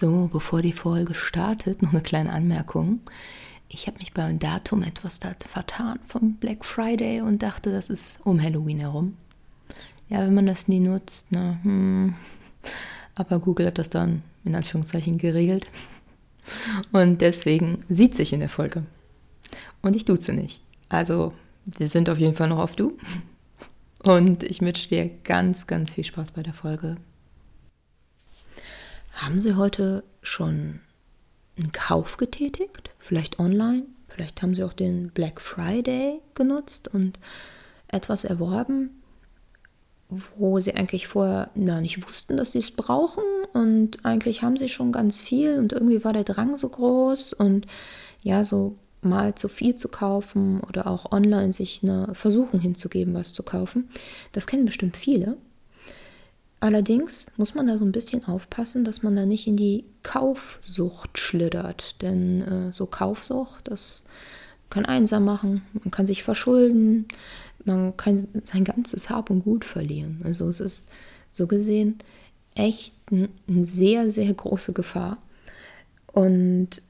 So, bevor die Folge startet, noch eine kleine Anmerkung. Ich habe mich beim Datum etwas vertan vom Black Friday und dachte, das ist um Halloween herum. Ja, wenn man das nie nutzt, ne? Hm. Aber Google hat das dann in Anführungszeichen geregelt. Und deswegen sieht sich in der Folge. Und ich duze nicht. Also, wir sind auf jeden Fall noch auf Du. Und ich wünsche dir ganz, ganz viel Spaß bei der Folge. Haben Sie heute schon einen Kauf getätigt? Vielleicht online? Vielleicht haben Sie auch den Black Friday genutzt und etwas erworben, wo Sie eigentlich vorher na, nicht wussten, dass Sie es brauchen und eigentlich haben Sie schon ganz viel und irgendwie war der Drang so groß und ja, so mal zu viel zu kaufen oder auch online sich eine Versuchung hinzugeben, was zu kaufen. Das kennen bestimmt viele. Allerdings muss man da so ein bisschen aufpassen, dass man da nicht in die Kaufsucht schlittert. Denn äh, so Kaufsucht, das kann einsam machen, man kann sich verschulden, man kann sein ganzes Hab und Gut verlieren. Also es ist so gesehen echt eine sehr, sehr große Gefahr. Und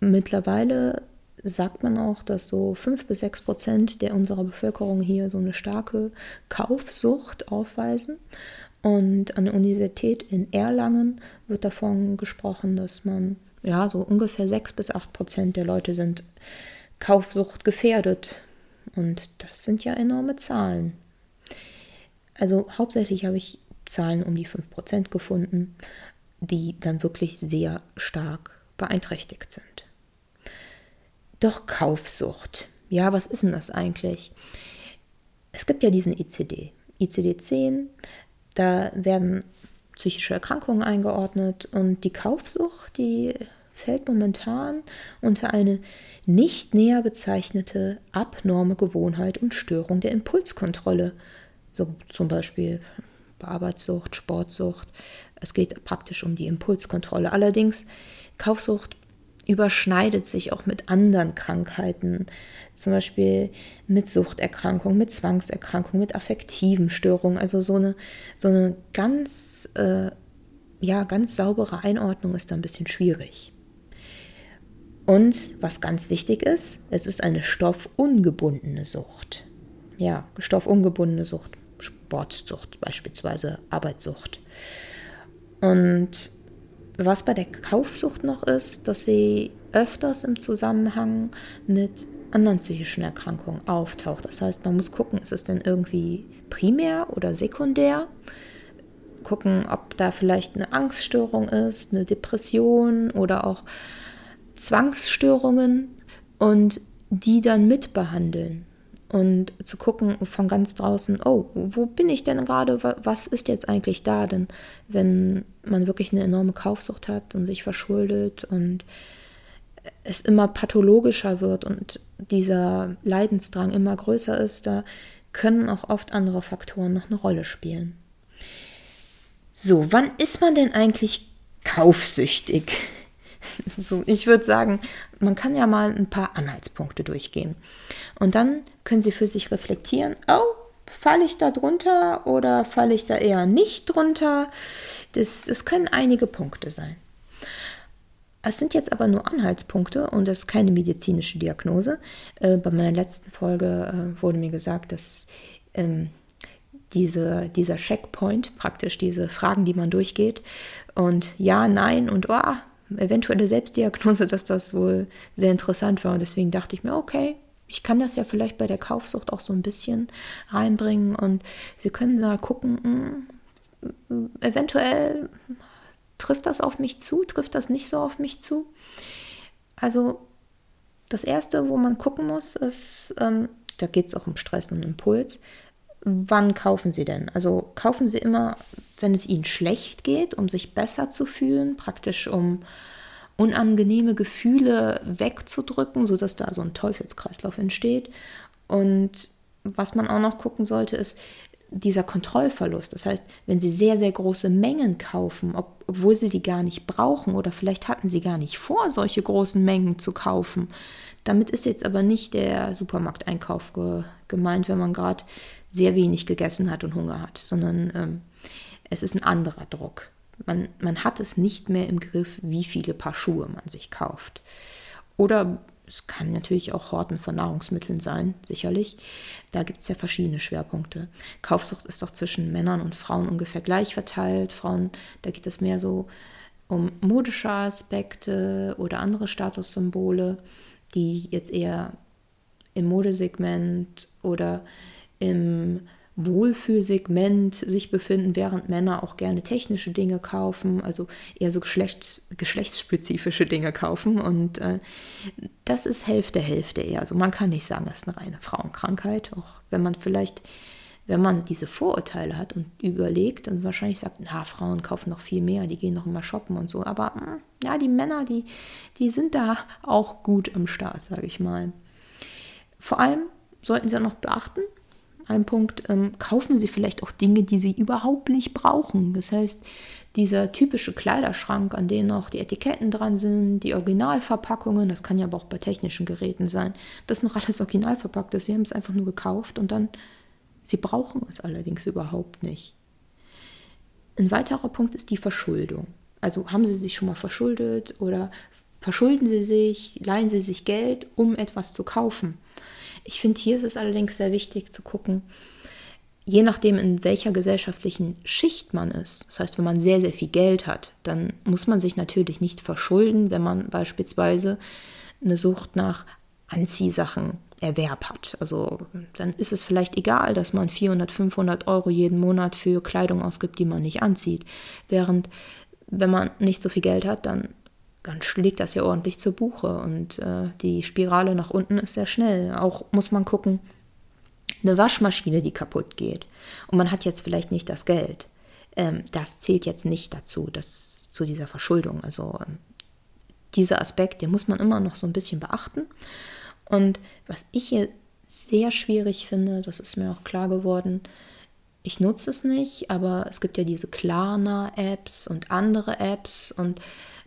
mittlerweile sagt man auch, dass so fünf bis sechs Prozent der unserer Bevölkerung hier so eine starke Kaufsucht aufweisen. Und an der Universität in Erlangen wird davon gesprochen, dass man, ja, so ungefähr 6 bis 8 Prozent der Leute sind Kaufsucht gefährdet. Und das sind ja enorme Zahlen. Also hauptsächlich habe ich Zahlen um die 5 Prozent gefunden, die dann wirklich sehr stark beeinträchtigt sind. Doch Kaufsucht. Ja, was ist denn das eigentlich? Es gibt ja diesen ICD. ICD-10, da werden psychische Erkrankungen eingeordnet und die Kaufsucht, die fällt momentan unter eine nicht näher bezeichnete abnorme Gewohnheit und Störung der Impulskontrolle. So zum Beispiel Arbeitssucht, Sportsucht. Es geht praktisch um die Impulskontrolle. Allerdings Kaufsucht überschneidet sich auch mit anderen Krankheiten, zum Beispiel mit Suchterkrankungen, mit Zwangserkrankungen, mit affektiven Störungen. Also so eine, so eine ganz, äh, ja, ganz saubere Einordnung ist da ein bisschen schwierig. Und was ganz wichtig ist, es ist eine stoffungebundene Sucht. Ja, stoffungebundene Sucht, Sportsucht beispielsweise, Arbeitssucht. Und was bei der Kaufsucht noch ist, dass sie öfters im Zusammenhang mit anderen psychischen Erkrankungen auftaucht. Das heißt, man muss gucken, ist es denn irgendwie primär oder sekundär? Gucken, ob da vielleicht eine Angststörung ist, eine Depression oder auch Zwangsstörungen und die dann mitbehandeln und zu gucken von ganz draußen, oh, wo bin ich denn gerade? Was ist jetzt eigentlich da? Denn wenn man wirklich eine enorme Kaufsucht hat und sich verschuldet und es immer pathologischer wird und dieser Leidensdrang immer größer ist, da können auch oft andere Faktoren noch eine Rolle spielen. So, wann ist man denn eigentlich kaufsüchtig? So, ich würde sagen, man kann ja mal ein paar Anhaltspunkte durchgehen. Und dann können Sie für sich reflektieren, oh, falle ich da drunter oder falle ich da eher nicht drunter? Das, das können einige Punkte sein. Es sind jetzt aber nur Anhaltspunkte und das ist keine medizinische Diagnose. Äh, bei meiner letzten Folge äh, wurde mir gesagt, dass ähm, diese, dieser Checkpoint, praktisch diese Fragen, die man durchgeht, und ja, nein und oh, eventuelle Selbstdiagnose, dass das wohl sehr interessant war. Und deswegen dachte ich mir, okay, ich kann das ja vielleicht bei der Kaufsucht auch so ein bisschen reinbringen und Sie können da gucken, mh, hm, eventuell trifft das auf mich zu, trifft das nicht so auf mich zu. Also das Erste, wo man gucken muss, ist, ähm, da geht es auch um Stress und Impuls. Wann kaufen Sie denn? Also kaufen Sie immer, wenn es Ihnen schlecht geht, um sich besser zu fühlen, praktisch um unangenehme Gefühle wegzudrücken, sodass da so ein Teufelskreislauf entsteht. Und was man auch noch gucken sollte, ist dieser Kontrollverlust. Das heißt, wenn Sie sehr, sehr große Mengen kaufen, ob, obwohl Sie die gar nicht brauchen oder vielleicht hatten Sie gar nicht vor, solche großen Mengen zu kaufen. Damit ist jetzt aber nicht der Supermarkteinkauf ge gemeint, wenn man gerade sehr wenig gegessen hat und Hunger hat, sondern ähm, es ist ein anderer Druck. Man, man hat es nicht mehr im Griff, wie viele Paar Schuhe man sich kauft. Oder es kann natürlich auch Horten von Nahrungsmitteln sein, sicherlich. Da gibt es ja verschiedene Schwerpunkte. Kaufsucht ist doch zwischen Männern und Frauen ungefähr gleich verteilt. Frauen, da geht es mehr so um modische Aspekte oder andere Statussymbole, die jetzt eher im Modesegment oder im Wohlfühlsegment sich befinden, während Männer auch gerne technische Dinge kaufen, also eher so geschlechts, geschlechtsspezifische Dinge kaufen. Und äh, das ist Hälfte, Hälfte eher. Also man kann nicht sagen, das ist eine reine Frauenkrankheit, auch wenn man vielleicht, wenn man diese Vorurteile hat und überlegt und wahrscheinlich sagt, na, Frauen kaufen noch viel mehr, die gehen noch immer shoppen und so. Aber hm, ja, die Männer, die, die sind da auch gut am Start, sage ich mal. Vor allem sollten Sie auch noch beachten, ein Punkt, ähm, kaufen Sie vielleicht auch Dinge, die Sie überhaupt nicht brauchen. Das heißt, dieser typische Kleiderschrank, an dem auch die Etiketten dran sind, die Originalverpackungen, das kann ja aber auch bei technischen Geräten sein, das noch alles original verpackt ist. Sie haben es einfach nur gekauft und dann, Sie brauchen es allerdings überhaupt nicht. Ein weiterer Punkt ist die Verschuldung. Also haben Sie sich schon mal verschuldet oder verschulden Sie sich, leihen Sie sich Geld, um etwas zu kaufen. Ich finde, hier ist es allerdings sehr wichtig zu gucken, je nachdem, in welcher gesellschaftlichen Schicht man ist. Das heißt, wenn man sehr, sehr viel Geld hat, dann muss man sich natürlich nicht verschulden, wenn man beispielsweise eine Sucht nach Anziehsachen Erwerb hat. Also dann ist es vielleicht egal, dass man 400, 500 Euro jeden Monat für Kleidung ausgibt, die man nicht anzieht. Während wenn man nicht so viel Geld hat, dann dann schlägt das ja ordentlich zur Buche und äh, die Spirale nach unten ist sehr schnell. Auch muss man gucken, eine Waschmaschine, die kaputt geht und man hat jetzt vielleicht nicht das Geld. Ähm, das zählt jetzt nicht dazu, das, zu dieser Verschuldung. Also ähm, dieser Aspekt, den muss man immer noch so ein bisschen beachten. Und was ich hier sehr schwierig finde, das ist mir auch klar geworden, ich nutze es nicht, aber es gibt ja diese Klarna-Apps und andere Apps und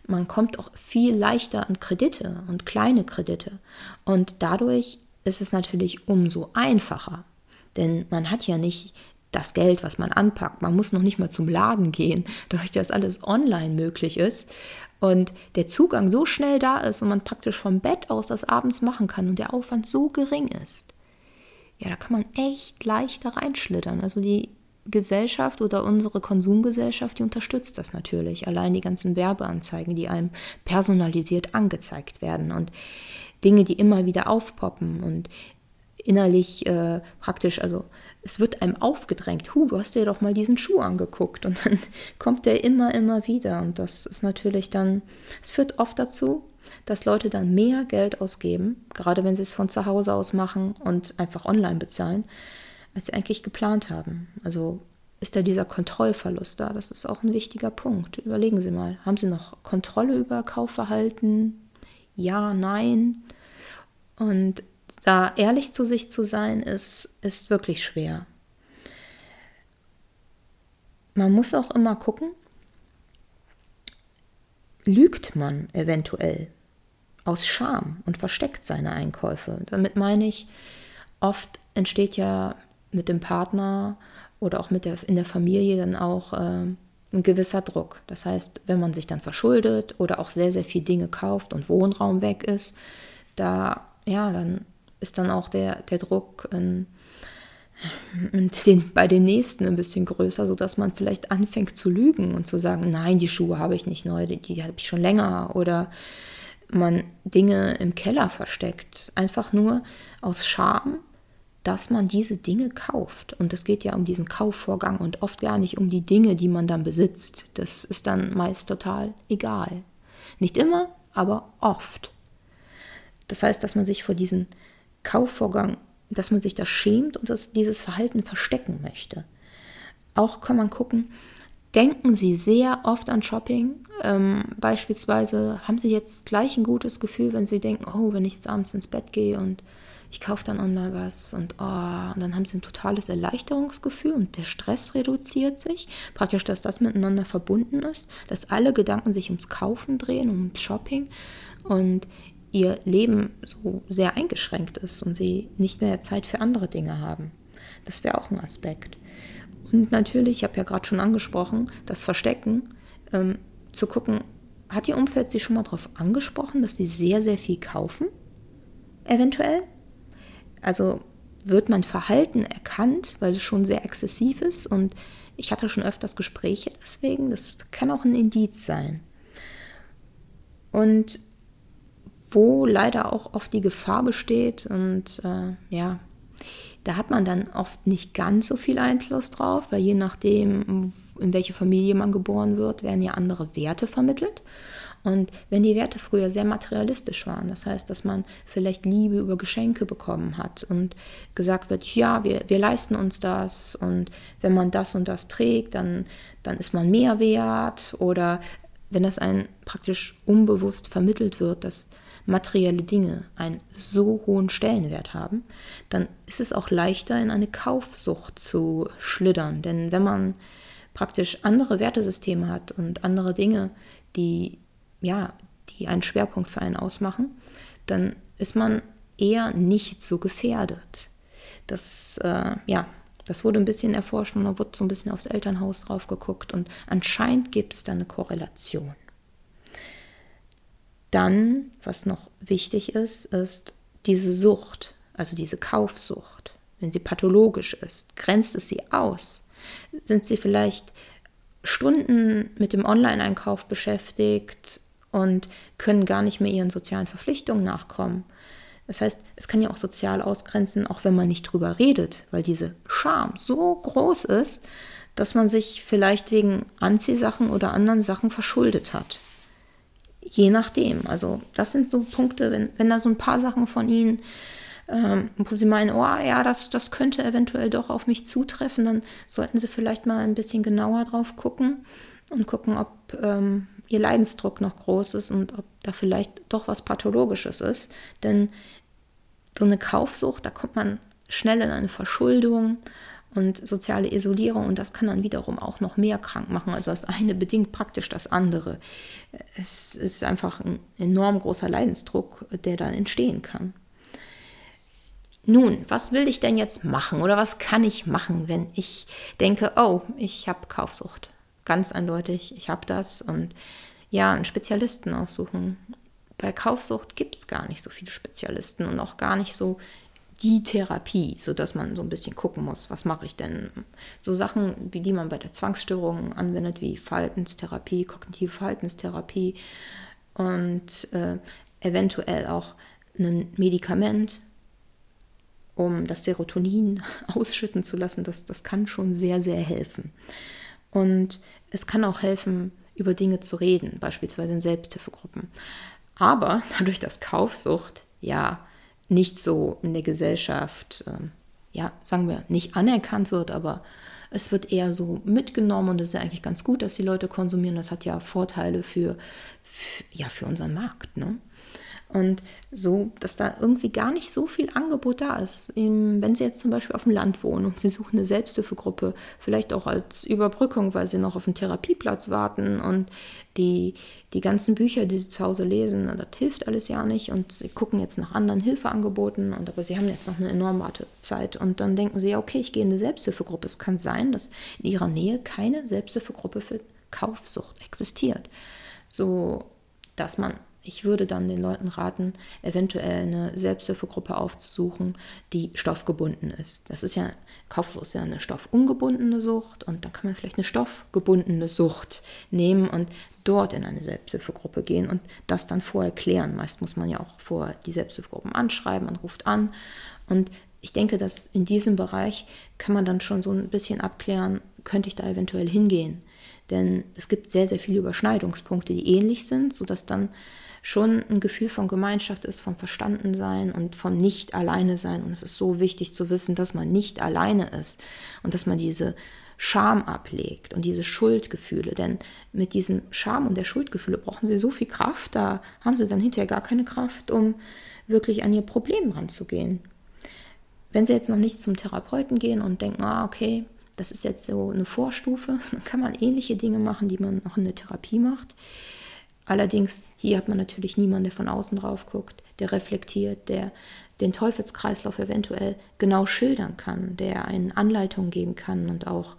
man kommt auch viel leichter an Kredite und kleine Kredite. Und dadurch ist es natürlich umso einfacher. Denn man hat ja nicht das Geld, was man anpackt. Man muss noch nicht mal zum Laden gehen, dadurch, dass alles online möglich ist und der Zugang so schnell da ist und man praktisch vom Bett aus das abends machen kann und der Aufwand so gering ist. Ja, da kann man echt leicht da reinschlittern. Also die Gesellschaft oder unsere Konsumgesellschaft, die unterstützt das natürlich. Allein die ganzen Werbeanzeigen, die einem personalisiert angezeigt werden und Dinge, die immer wieder aufpoppen und innerlich äh, praktisch, also es wird einem aufgedrängt, hu, du hast dir doch mal diesen Schuh angeguckt und dann kommt der immer, immer wieder und das ist natürlich dann, es führt oft dazu, dass Leute dann mehr Geld ausgeben, gerade wenn sie es von zu Hause aus machen und einfach online bezahlen, als sie eigentlich geplant haben. Also ist da dieser Kontrollverlust da? Das ist auch ein wichtiger Punkt. Überlegen Sie mal, haben Sie noch Kontrolle über Kaufverhalten? Ja, nein. Und da ehrlich zu sich zu sein, ist, ist wirklich schwer. Man muss auch immer gucken, lügt man eventuell aus Scham und versteckt seine Einkäufe. Damit meine ich, oft entsteht ja mit dem Partner oder auch mit der, in der Familie dann auch äh, ein gewisser Druck. Das heißt, wenn man sich dann verschuldet oder auch sehr, sehr viel Dinge kauft und Wohnraum weg ist, da, ja, dann ist dann auch der, der Druck in, in den, bei den Nächsten ein bisschen größer, sodass man vielleicht anfängt zu lügen und zu sagen, nein, die Schuhe habe ich nicht neu, die, die habe ich schon länger. Oder man Dinge im Keller versteckt, einfach nur aus Scham dass man diese Dinge kauft. Und es geht ja um diesen Kaufvorgang und oft gar nicht um die Dinge, die man dann besitzt. Das ist dann meist total egal. Nicht immer, aber oft. Das heißt, dass man sich vor diesem Kaufvorgang, dass man sich das schämt und dass dieses Verhalten verstecken möchte. Auch kann man gucken, denken Sie sehr oft an Shopping. Ähm, beispielsweise haben Sie jetzt gleich ein gutes Gefühl, wenn Sie denken, oh, wenn ich jetzt abends ins Bett gehe und ich kaufe dann online was und, oh, und dann haben sie ein totales Erleichterungsgefühl und der Stress reduziert sich. Praktisch, dass das miteinander verbunden ist, dass alle Gedanken sich ums Kaufen drehen, ums Shopping und ihr Leben so sehr eingeschränkt ist und sie nicht mehr Zeit für andere Dinge haben. Das wäre auch ein Aspekt. Und natürlich, ich habe ja gerade schon angesprochen, das Verstecken ähm, zu gucken, hat Ihr Umfeld Sie schon mal darauf angesprochen, dass Sie sehr, sehr viel kaufen? Eventuell? Also wird mein Verhalten erkannt, weil es schon sehr exzessiv ist und ich hatte schon öfters Gespräche deswegen. Das kann auch ein Indiz sein. Und wo leider auch oft die Gefahr besteht und äh, ja, da hat man dann oft nicht ganz so viel Einfluss drauf, weil je nachdem, in welche Familie man geboren wird, werden ja andere Werte vermittelt. Und wenn die Werte früher sehr materialistisch waren, das heißt, dass man vielleicht Liebe über Geschenke bekommen hat und gesagt wird, ja, wir, wir leisten uns das und wenn man das und das trägt, dann, dann ist man mehr wert oder wenn das ein praktisch unbewusst vermittelt wird, dass materielle Dinge einen so hohen Stellenwert haben, dann ist es auch leichter, in eine Kaufsucht zu schlittern. Denn wenn man praktisch andere Wertesysteme hat und andere Dinge, die ja, die einen Schwerpunkt für einen ausmachen, dann ist man eher nicht so gefährdet. Das, äh, ja, das wurde ein bisschen erforscht und da wurde so ein bisschen aufs Elternhaus drauf geguckt und anscheinend gibt es da eine Korrelation. Dann, was noch wichtig ist, ist diese Sucht, also diese Kaufsucht. Wenn sie pathologisch ist, grenzt es sie aus? Sind sie vielleicht Stunden mit dem Online-Einkauf beschäftigt und können gar nicht mehr ihren sozialen Verpflichtungen nachkommen. Das heißt, es kann ja auch sozial ausgrenzen, auch wenn man nicht drüber redet, weil diese Scham so groß ist, dass man sich vielleicht wegen Anziehsachen oder anderen Sachen verschuldet hat. Je nachdem. Also das sind so Punkte, wenn, wenn da so ein paar Sachen von Ihnen, ähm, wo Sie meinen, oh ja, das, das könnte eventuell doch auf mich zutreffen, dann sollten Sie vielleicht mal ein bisschen genauer drauf gucken und gucken, ob ähm, ihr Leidensdruck noch groß ist und ob da vielleicht doch was Pathologisches ist. Denn so eine Kaufsucht, da kommt man schnell in eine Verschuldung und soziale Isolierung und das kann dann wiederum auch noch mehr krank machen. Also das eine bedingt praktisch das andere. Es ist einfach ein enorm großer Leidensdruck, der dann entstehen kann. Nun, was will ich denn jetzt machen oder was kann ich machen, wenn ich denke, oh, ich habe Kaufsucht? Ganz eindeutig, ich habe das und ja, einen Spezialisten aufsuchen. Bei Kaufsucht gibt es gar nicht so viele Spezialisten und auch gar nicht so die Therapie, sodass man so ein bisschen gucken muss, was mache ich denn? So Sachen, wie die man bei der Zwangsstörung anwendet, wie Verhaltenstherapie, kognitive Verhaltenstherapie und äh, eventuell auch ein Medikament, um das Serotonin ausschütten zu lassen, das, das kann schon sehr, sehr helfen. Und es kann auch helfen, über Dinge zu reden, beispielsweise in Selbsthilfegruppen. Aber dadurch, dass Kaufsucht ja nicht so in der Gesellschaft, äh, ja, sagen wir, nicht anerkannt wird, aber es wird eher so mitgenommen und es ist ja eigentlich ganz gut, dass die Leute konsumieren. Das hat ja Vorteile für, für ja, für unseren Markt. Ne? Und so, dass da irgendwie gar nicht so viel Angebot da ist. Wenn Sie jetzt zum Beispiel auf dem Land wohnen und Sie suchen eine Selbsthilfegruppe, vielleicht auch als Überbrückung, weil Sie noch auf einen Therapieplatz warten und die, die ganzen Bücher, die Sie zu Hause lesen, das hilft alles ja nicht und Sie gucken jetzt nach anderen Hilfeangeboten und aber Sie haben jetzt noch eine enorme Wartezeit und dann denken Sie, okay, ich gehe in eine Selbsthilfegruppe. Es kann sein, dass in Ihrer Nähe keine Selbsthilfegruppe für Kaufsucht existiert. So, dass man ich würde dann den Leuten raten, eventuell eine Selbsthilfegruppe aufzusuchen, die stoffgebunden ist. Das ist ja, Kaufsucht ist ja eine stoffungebundene Sucht und dann kann man vielleicht eine stoffgebundene Sucht nehmen und dort in eine Selbsthilfegruppe gehen und das dann vorher klären. Meist muss man ja auch vorher die Selbsthilfegruppen anschreiben, man ruft an und ich denke, dass in diesem Bereich kann man dann schon so ein bisschen abklären, könnte ich da eventuell hingehen. Denn es gibt sehr, sehr viele Überschneidungspunkte, die ähnlich sind, sodass dann schon ein Gefühl von Gemeinschaft ist, von Verstandensein und vom Nicht alleine sein. Und es ist so wichtig zu wissen, dass man nicht alleine ist und dass man diese Scham ablegt und diese Schuldgefühle. Denn mit diesem Scham und der Schuldgefühle brauchen sie so viel Kraft, da haben sie dann hinterher gar keine Kraft, um wirklich an ihr Problem ranzugehen. Wenn sie jetzt noch nicht zum Therapeuten gehen und denken, ah, okay, das ist jetzt so eine Vorstufe, dann kann man ähnliche Dinge machen, die man auch in der Therapie macht. Allerdings, hier hat man natürlich niemanden, der von außen drauf guckt, der reflektiert, der den Teufelskreislauf eventuell genau schildern kann, der eine Anleitung geben kann und auch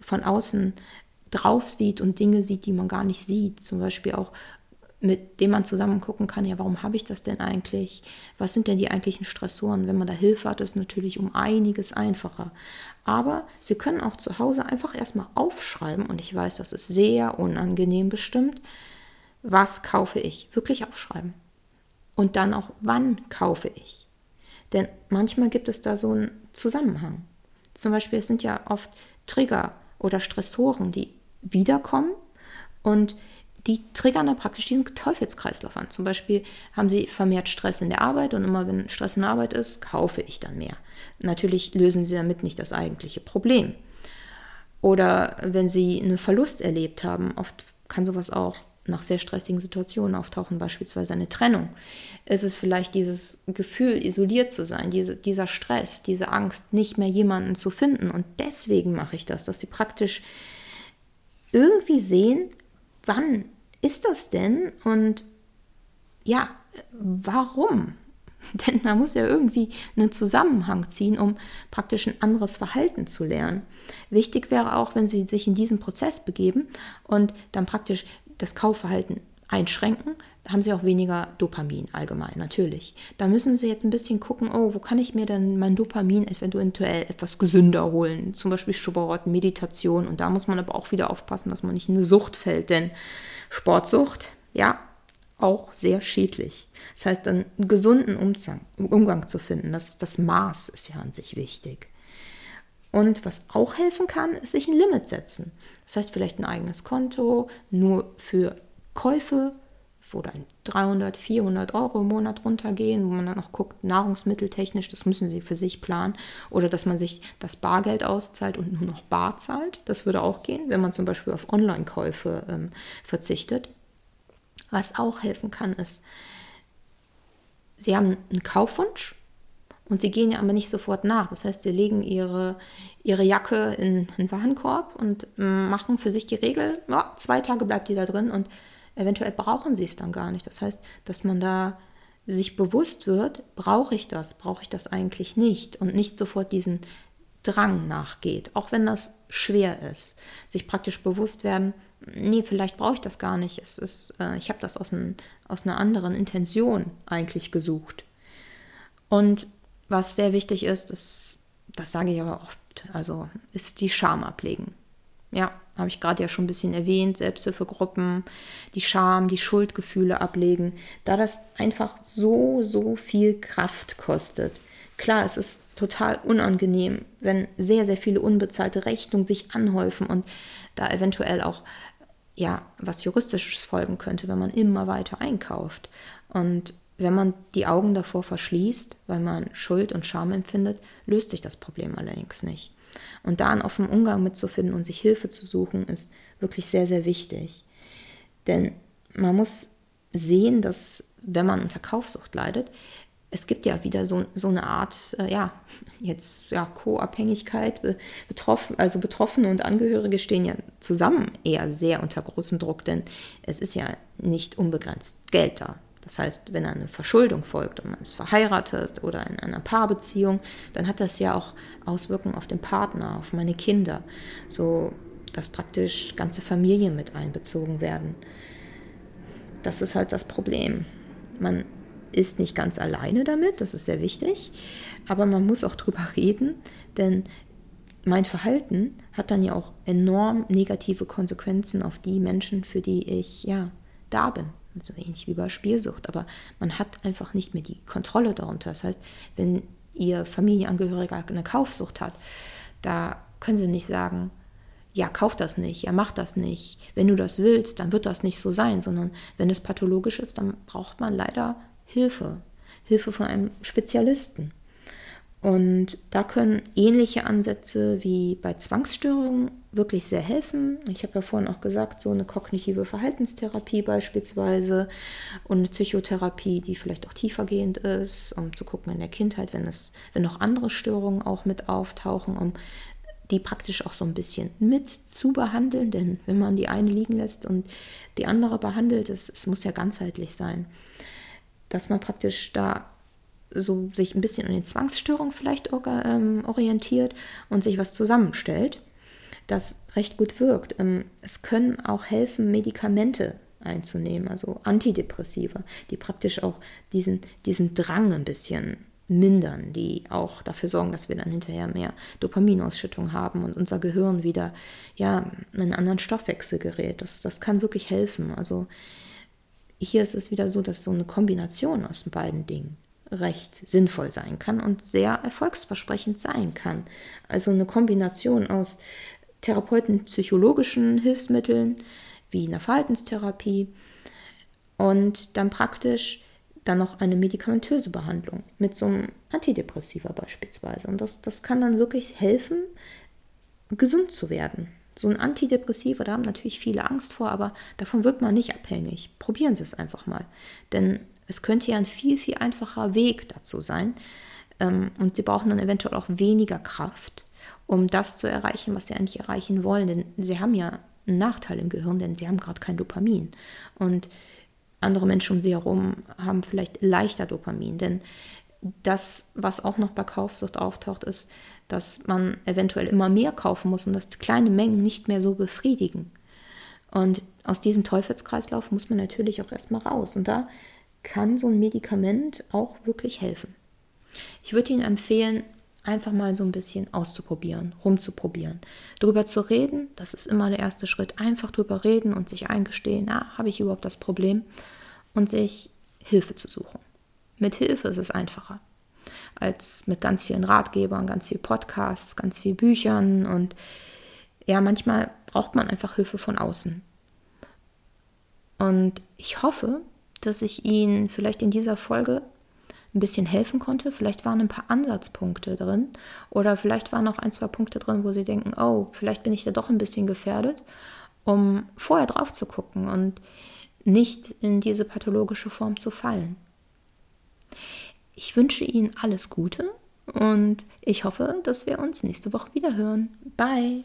von außen drauf sieht und Dinge sieht, die man gar nicht sieht. Zum Beispiel auch mit dem man zusammen gucken kann, ja, warum habe ich das denn eigentlich? Was sind denn die eigentlichen Stressoren? Wenn man da Hilfe hat, ist natürlich um einiges einfacher. Aber Sie können auch zu Hause einfach erstmal aufschreiben, und ich weiß, das ist sehr unangenehm bestimmt, was kaufe ich? Wirklich aufschreiben. Und dann auch, wann kaufe ich? Denn manchmal gibt es da so einen Zusammenhang. Zum Beispiel, es sind ja oft Trigger oder Stressoren, die wiederkommen und die triggern dann praktisch diesen Teufelskreislauf an. Zum Beispiel haben sie vermehrt Stress in der Arbeit und immer wenn Stress in der Arbeit ist, kaufe ich dann mehr. Natürlich lösen sie damit nicht das eigentliche Problem. Oder wenn sie einen Verlust erlebt haben, oft kann sowas auch nach sehr stressigen Situationen auftauchen, beispielsweise eine Trennung. Ist es vielleicht dieses Gefühl, isoliert zu sein, diese, dieser Stress, diese Angst, nicht mehr jemanden zu finden. Und deswegen mache ich das, dass sie praktisch irgendwie sehen, wann ist das denn und ja, warum? Denn man muss ja irgendwie einen Zusammenhang ziehen, um praktisch ein anderes Verhalten zu lernen. Wichtig wäre auch, wenn Sie sich in diesen Prozess begeben und dann praktisch das Kaufverhalten einschränken, haben sie auch weniger Dopamin allgemein, natürlich. Da müssen sie jetzt ein bisschen gucken, oh, wo kann ich mir denn mein Dopamin eventuell etwas gesünder holen? Zum Beispiel Sport, Meditation. Und da muss man aber auch wieder aufpassen, dass man nicht in eine Sucht fällt, denn Sportsucht, ja, auch sehr schädlich. Das heißt, einen gesunden Umgang, Umgang zu finden, das, das Maß ist ja an sich wichtig. Und was auch helfen kann, ist sich ein Limit setzen. Das heißt, vielleicht ein eigenes Konto nur für Käufe, wo dann 300, 400 Euro im Monat runtergehen, wo man dann auch guckt, nahrungsmitteltechnisch, das müssen sie für sich planen. Oder dass man sich das Bargeld auszahlt und nur noch bar zahlt. Das würde auch gehen, wenn man zum Beispiel auf Online-Käufe ähm, verzichtet. Was auch helfen kann, ist, Sie haben einen Kaufwunsch und sie gehen ja aber nicht sofort nach. Das heißt, sie legen ihre, ihre Jacke in einen Warenkorb und machen für sich die Regel, ja, zwei Tage bleibt die da drin und eventuell brauchen sie es dann gar nicht. Das heißt, dass man da sich bewusst wird, brauche ich das, brauche ich das eigentlich nicht und nicht sofort diesen Drang nachgeht, auch wenn das schwer ist. Sich praktisch bewusst werden, nee, vielleicht brauche ich das gar nicht. Es ist, äh, ich habe das aus, ein, aus einer anderen Intention eigentlich gesucht. Und was sehr wichtig ist, das, das sage ich aber oft, also ist die Scham ablegen. Ja, habe ich gerade ja schon ein bisschen erwähnt, Selbsthilfegruppen, die Scham, die Schuldgefühle ablegen, da das einfach so, so viel Kraft kostet. Klar, es ist total unangenehm, wenn sehr, sehr viele unbezahlte Rechnungen sich anhäufen und da eventuell auch ja, was Juristisches folgen könnte, wenn man immer weiter einkauft. Und wenn man die Augen davor verschließt, weil man Schuld und Scham empfindet, löst sich das Problem allerdings nicht. Und da einen offenen Umgang mitzufinden und sich Hilfe zu suchen, ist wirklich sehr, sehr wichtig. Denn man muss sehen, dass wenn man unter Kaufsucht leidet, es gibt ja wieder so, so eine Art, äh, ja, jetzt ja, Co-Abhängigkeit. Betroffen, also Betroffene und Angehörige stehen ja zusammen eher sehr unter großem Druck, denn es ist ja nicht unbegrenzt Geld da. Das heißt, wenn eine Verschuldung folgt und man ist verheiratet oder in einer Paarbeziehung, dann hat das ja auch Auswirkungen auf den Partner, auf meine Kinder, so dass praktisch ganze Familien mit einbezogen werden. Das ist halt das Problem. Man ist nicht ganz alleine damit, das ist sehr wichtig, aber man muss auch drüber reden, denn mein Verhalten hat dann ja auch enorm negative Konsequenzen auf die Menschen, für die ich ja da bin so ähnlich wie bei Spielsucht, aber man hat einfach nicht mehr die Kontrolle darunter. Das heißt, wenn Ihr Familienangehöriger eine Kaufsucht hat, da können Sie nicht sagen, ja, kauf das nicht, ja, mach das nicht. Wenn du das willst, dann wird das nicht so sein, sondern wenn es pathologisch ist, dann braucht man leider Hilfe. Hilfe von einem Spezialisten. Und da können ähnliche Ansätze wie bei Zwangsstörungen wirklich sehr helfen. Ich habe ja vorhin auch gesagt, so eine kognitive Verhaltenstherapie beispielsweise und eine Psychotherapie, die vielleicht auch tiefergehend ist, um zu gucken in der Kindheit, wenn es, wenn noch andere Störungen auch mit auftauchen, um die praktisch auch so ein bisschen mit zu behandeln, denn wenn man die eine liegen lässt und die andere behandelt, es, es muss ja ganzheitlich sein, dass man praktisch da so sich ein bisschen an den Zwangsstörungen vielleicht ähm, orientiert und sich was zusammenstellt. Das recht gut wirkt. Ähm, es können auch helfen, Medikamente einzunehmen, also Antidepressiva, die praktisch auch diesen, diesen Drang ein bisschen mindern, die auch dafür sorgen, dass wir dann hinterher mehr Dopaminausschüttung haben und unser Gehirn wieder ja, einen anderen Stoffwechsel gerät. Das, das kann wirklich helfen. Also hier ist es wieder so, dass so eine Kombination aus beiden Dingen recht sinnvoll sein kann und sehr erfolgsversprechend sein kann. Also eine Kombination aus Therapeuten psychologischen Hilfsmitteln wie einer Verhaltenstherapie und dann praktisch dann noch eine medikamentöse Behandlung mit so einem Antidepressiva beispielsweise. Und das, das kann dann wirklich helfen, gesund zu werden. So ein Antidepressiva, da haben natürlich viele Angst vor, aber davon wird man nicht abhängig. Probieren Sie es einfach mal. Denn es könnte ja ein viel, viel einfacher Weg dazu sein. Ähm, und Sie brauchen dann eventuell auch weniger Kraft, um das zu erreichen, was Sie eigentlich erreichen wollen. Denn Sie haben ja einen Nachteil im Gehirn, denn Sie haben gerade kein Dopamin. Und andere Menschen um sie herum haben vielleicht leichter Dopamin. Denn das, was auch noch bei Kaufsucht auftaucht, ist, dass man eventuell immer mehr kaufen muss und dass kleine Mengen nicht mehr so befriedigen. Und aus diesem Teufelskreislauf muss man natürlich auch erstmal raus. Und da kann so ein Medikament auch wirklich helfen. Ich würde Ihnen empfehlen, einfach mal so ein bisschen auszuprobieren, rumzuprobieren. Darüber zu reden, das ist immer der erste Schritt. Einfach drüber reden und sich eingestehen, na, habe ich überhaupt das Problem? Und sich Hilfe zu suchen. Mit Hilfe ist es einfacher als mit ganz vielen Ratgebern, ganz viel Podcasts, ganz viel Büchern und ja, manchmal braucht man einfach Hilfe von außen. Und ich hoffe, dass ich Ihnen vielleicht in dieser Folge ein bisschen helfen konnte. Vielleicht waren ein paar Ansatzpunkte drin oder vielleicht waren auch ein, zwei Punkte drin, wo Sie denken, oh, vielleicht bin ich da doch ein bisschen gefährdet, um vorher drauf zu gucken und nicht in diese pathologische Form zu fallen. Ich wünsche Ihnen alles Gute und ich hoffe, dass wir uns nächste Woche wieder hören. Bye!